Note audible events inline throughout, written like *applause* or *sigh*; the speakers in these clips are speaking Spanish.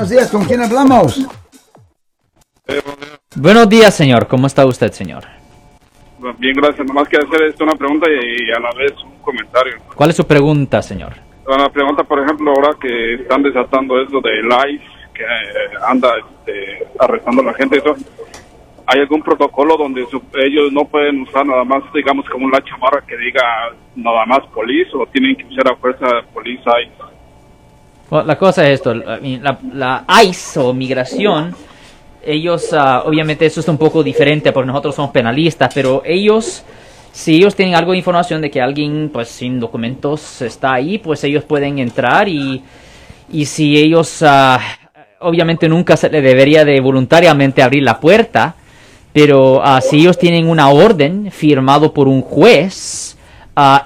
Buenos días, ¿con quién hablamos? Buenos días, señor. ¿Cómo está usted, señor? Bien, gracias. Nomás quiero hacer esto una pregunta y, a la vez un comentario. ¿Cuál es su pregunta, señor? La pregunta, por ejemplo, ahora que están desatando eso de ICE, que eh, anda este, arrestando a la gente y todo, ¿hay algún protocolo donde ellos no pueden usar nada más, digamos, como una chamarra que diga nada más police o tienen que usar a fuerza police ICE? La cosa es esto, la, ICE o migración ellos, ah, obviamente eso es un poco diferente porque nosotros somos penalistas, pero ellos, si ellos tienen algo de información de que alguien pues sin documentos está ahí, pues ellos pueden entrar y, y si ellos, ah, obviamente nunca se le debería de voluntariamente abrir la puerta, pero uh, si ellos tienen una orden firmado por un juez,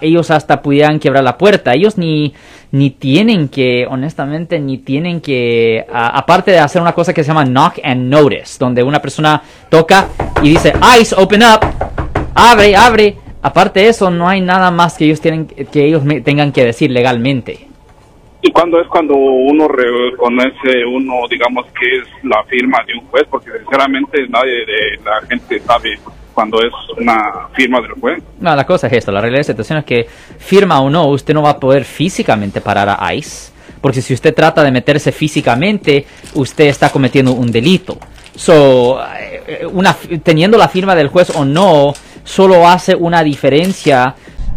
ellos hasta pudieran quebrar la puerta. Ellos ni ni tienen que, honestamente, ni tienen que, aparte de hacer una cosa que se llama knock and notice, donde una persona toca y dice, ice, open up, abre, abre. Aparte de eso, no hay nada más que ellos tienen que ellos tengan que decir legalmente. ¿Y cuándo es cuando uno reconoce, uno, digamos, que es la firma de un juez? Porque sinceramente nadie de la gente sabe cuando es una firma del juez. No, la cosa es esto, la realidad de la situación es que firma o no, usted no va a poder físicamente parar a ICE, porque si usted trata de meterse físicamente, usted está cometiendo un delito. So, eh, una, teniendo la firma del juez o no, solo hace una diferencia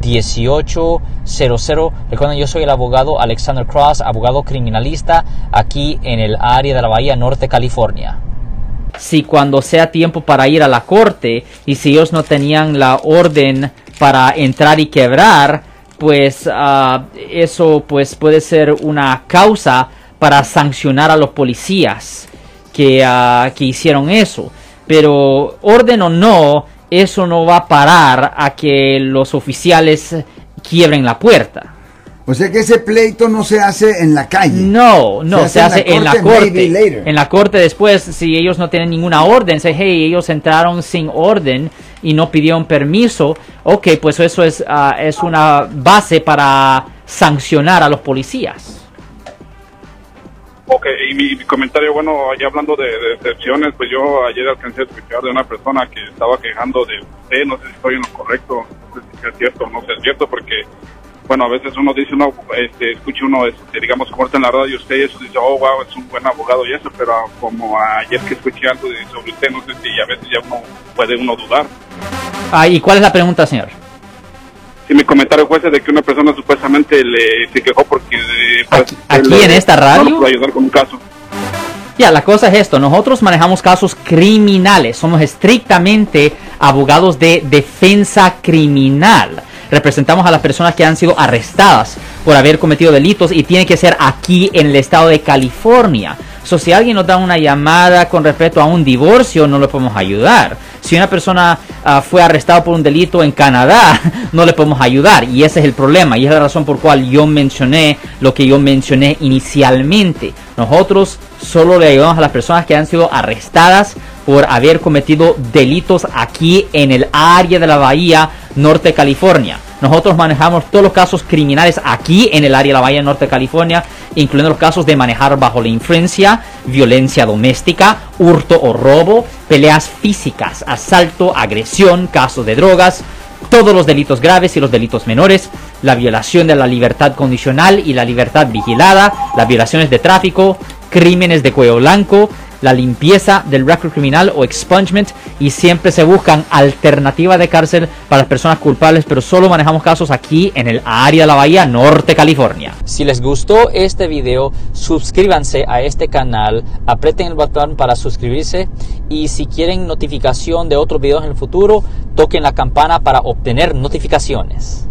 1-800-530-1800. Recuerden, yo soy el abogado Alexander Cross, abogado criminalista aquí en el área de la Bahía Norte, California si cuando sea tiempo para ir a la corte y si ellos no tenían la orden para entrar y quebrar, pues uh, eso pues puede ser una causa para sancionar a los policías que, uh, que hicieron eso. Pero orden o no, eso no va a parar a que los oficiales quiebren la puerta. O sea que ese pleito no se hace en la calle. No, no, se, hace, en la corte. En la corte después, si ellos no tienen ninguna orden, se hey, ellos entraron sin orden y no pidieron permiso, ok, pues eso es, uh, es una base para sancionar a los policías. Ok, y mi, comentario, bueno, allá hablando de, excepciones, pues yo ayer alcancé a escuchar de una persona que estaba quejando de usted, no sé si estoy en lo correcto, no sé si es cierto o no es cierto, porque bueno, a veces uno dice, uno, este, escucha uno, este, digamos, corta en la radio usted y eso dice, oh, wow, es un buen abogado y eso, pero como ayer que escuché algo sobre usted, no sé si a veces ya uno puede uno dudar. Ah, ¿y cuál es la pregunta, señor? Si mi comentario fue ese de que una persona supuestamente le se quejó porque... Pues, aquí, en esta radio... ayudar con un caso. Ya, la cosa es esto, nosotros manejamos casos criminales, somos estrictamente abogados de defensa criminal representamos a las personas que han sido arrestadas por haber cometido delitos y tiene que ser aquí en el estado de California. So, si alguien nos da una llamada con respecto a un divorcio, no le podemos ayudar. Si una persona ah, fue arrestada por un delito en Canadá, *laughs* no le podemos ayudar. Y ese es el problema. Y es la razón por cual yo mencioné lo que yo mencioné inicialmente. Nosotros solo le ayudamos a las personas que han sido arrestadas por haber cometido delitos aquí en el área de la Bahía Norte California. Nosotros manejamos todos los casos criminales aquí en el área de la Bahía Norte de California, incluyendo los casos de manejar bajo la influencia, violencia doméstica, hurto o robo, peleas físicas, asalto, agresión, casos de drogas, todos los delitos graves y los delitos menores, la violación de la libertad condicional y la libertad vigilada, las violaciones de tráfico, crímenes de cuello blanco, la limpieza del récord criminal o expungement y siempre se buscan alternativas de cárcel para las personas culpables, pero solo manejamos casos aquí en el área de la Bahía Norte, California. Si les gustó este video, suscríbanse a este canal, aprieten el botón para suscribirse y si quieren notificación de otros videos en el futuro, toquen la campana para obtener notificaciones.